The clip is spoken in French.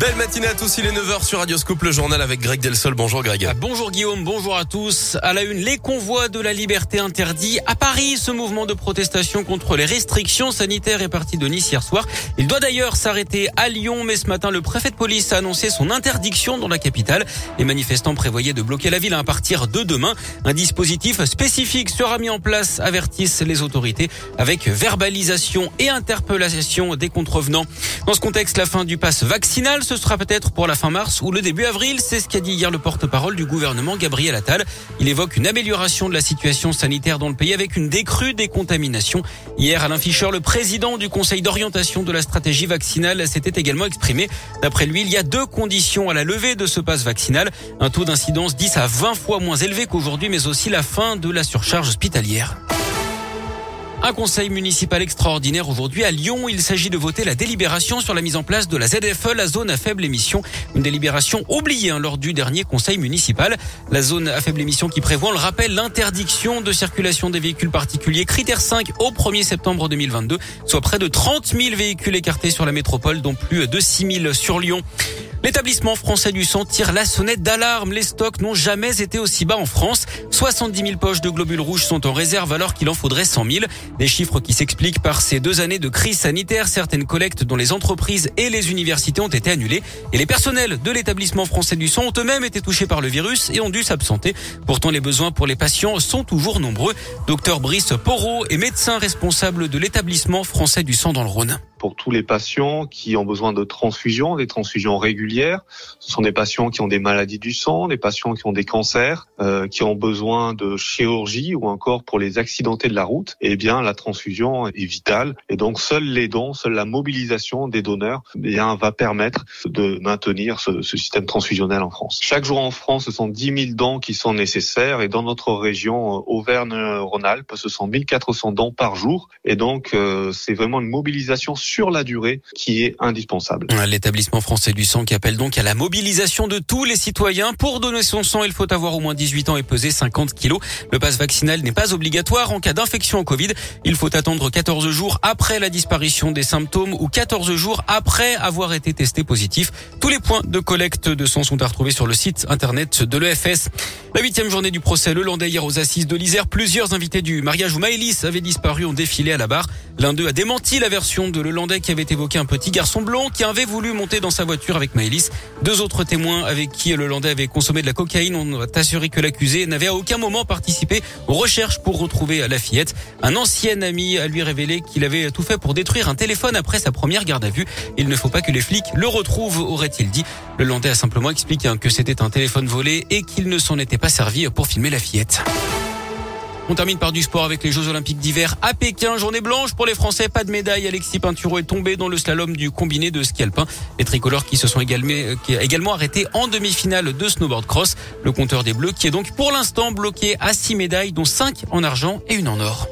Belle matinée à tous, il est 9h sur Radioscope, le journal avec Greg Delsol. Bonjour Greg. Ah, bonjour Guillaume, bonjour à tous. À la une, les convois de la liberté interdits. À Paris, ce mouvement de protestation contre les restrictions sanitaires est parti de Nice hier soir. Il doit d'ailleurs s'arrêter à Lyon, mais ce matin, le préfet de police a annoncé son interdiction dans la capitale. Les manifestants prévoyaient de bloquer la ville à partir de demain. Un dispositif spécifique sera mis en place, avertissent les autorités, avec verbalisation et interpellation des contrevenants. Dans ce contexte, la fin du pass vaccinal ce sera peut-être pour la fin mars ou le début avril. C'est ce qu'a dit hier le porte-parole du gouvernement, Gabriel Attal. Il évoque une amélioration de la situation sanitaire dans le pays avec une décrue des contaminations. Hier, Alain Fischer, le président du conseil d'orientation de la stratégie vaccinale, s'était également exprimé. D'après lui, il y a deux conditions à la levée de ce passe vaccinal. Un taux d'incidence 10 à 20 fois moins élevé qu'aujourd'hui, mais aussi la fin de la surcharge hospitalière. Un conseil municipal extraordinaire aujourd'hui à Lyon. Il s'agit de voter la délibération sur la mise en place de la ZFE, la zone à faible émission. Une délibération oubliée hein, lors du dernier conseil municipal. La zone à faible émission qui prévoit, on le rappelle, l'interdiction de circulation des véhicules particuliers. Critère 5 au 1er septembre 2022, soit près de 30 000 véhicules écartés sur la métropole, dont plus de 6 000 sur Lyon. L'établissement français du sang tire la sonnette d'alarme. Les stocks n'ont jamais été aussi bas en France. 70 000 poches de globules rouges sont en réserve alors qu'il en faudrait 100 000. Des chiffres qui s'expliquent par ces deux années de crise sanitaire. Certaines collectes dont les entreprises et les universités ont été annulées. Et les personnels de l'établissement français du sang ont eux-mêmes été touchés par le virus et ont dû s'absenter. Pourtant, les besoins pour les patients sont toujours nombreux. Docteur Brice Porot est médecin responsable de l'établissement français du sang dans le Rhône pour tous les patients qui ont besoin de transfusions, des transfusions régulières. Ce sont des patients qui ont des maladies du sang, des patients qui ont des cancers, euh, qui ont besoin de chirurgie ou encore pour les accidentés de la route. Eh bien, la transfusion est vitale et donc seuls les dons, seule la mobilisation des donneurs, eh bien, va permettre de maintenir ce, ce système transfusionnel en France. Chaque jour en France, ce sont 10 000 dons qui sont nécessaires et dans notre région euh, Auvergne-Rhône-Alpes, ce sont 1400 dons par jour et donc euh, c'est vraiment une mobilisation sur la durée qui est indispensable. L'établissement français du sang qui appelle donc à la mobilisation de tous les citoyens. Pour donner son sang, il faut avoir au moins 18 ans et peser 50 kilos. Le passe vaccinal n'est pas obligatoire en cas d'infection au Covid. Il faut attendre 14 jours après la disparition des symptômes ou 14 jours après avoir été testé positif. Tous les points de collecte de sang sont à retrouver sur le site internet de l'EFS. La huitième journée du procès le Landais hier aux assises de l'Isère. Plusieurs invités du mariage où Maëlys avait disparu ont défilé à la barre. L'un d'eux a démenti la version de Le qui avait évoqué un petit garçon blond qui avait voulu monter dans sa voiture avec Maëlys. Deux autres témoins avec qui le Landais avait consommé de la cocaïne ont assuré que l'accusé n'avait à aucun moment participé aux recherches pour retrouver la fillette. Un ancien ami a lui révélé qu'il avait tout fait pour détruire un téléphone après sa première garde à vue. Il ne faut pas que les flics le retrouvent, aurait-il dit. Le Landais a simplement expliqué que c'était un téléphone volé et qu'il ne s'en était pas servi pour filmer la fillette. On termine par du sport avec les Jeux Olympiques d'hiver à Pékin. Journée blanche pour les Français. Pas de médaille. Alexis Pinturo est tombé dans le slalom du combiné de ski alpin. Les tricolores qui se sont également, arrêtés en demi-finale de snowboard cross. Le compteur des Bleus qui est donc pour l'instant bloqué à 6 médailles, dont 5 en argent et une en or.